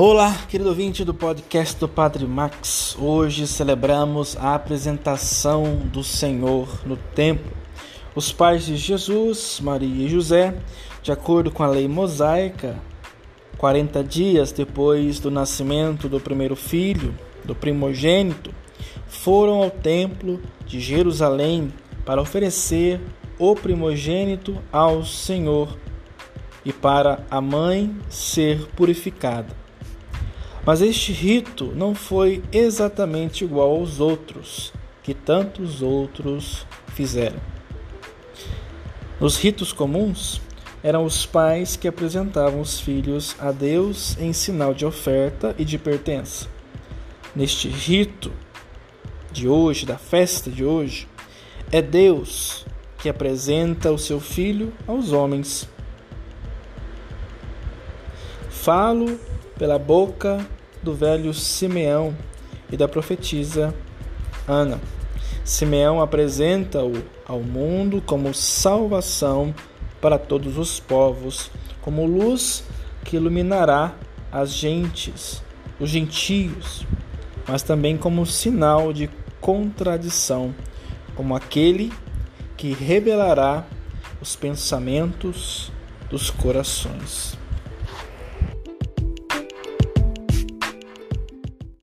Olá, querido ouvinte do podcast do Padre Max. Hoje celebramos a apresentação do Senhor no templo. Os pais de Jesus, Maria e José, de acordo com a lei mosaica, 40 dias depois do nascimento do primeiro filho, do primogênito, foram ao templo de Jerusalém para oferecer o primogênito ao Senhor e para a mãe ser purificada. Mas este rito não foi exatamente igual aos outros que tantos outros fizeram. Nos ritos comuns, eram os pais que apresentavam os filhos a Deus em sinal de oferta e de pertença. Neste rito de hoje, da festa de hoje, é Deus que apresenta o seu filho aos homens. Falo pela boca do velho Simeão e da profetisa Ana. Simeão apresenta-o ao mundo como salvação para todos os povos, como luz que iluminará as gentes, os gentios, mas também como sinal de contradição, como aquele que revelará os pensamentos dos corações.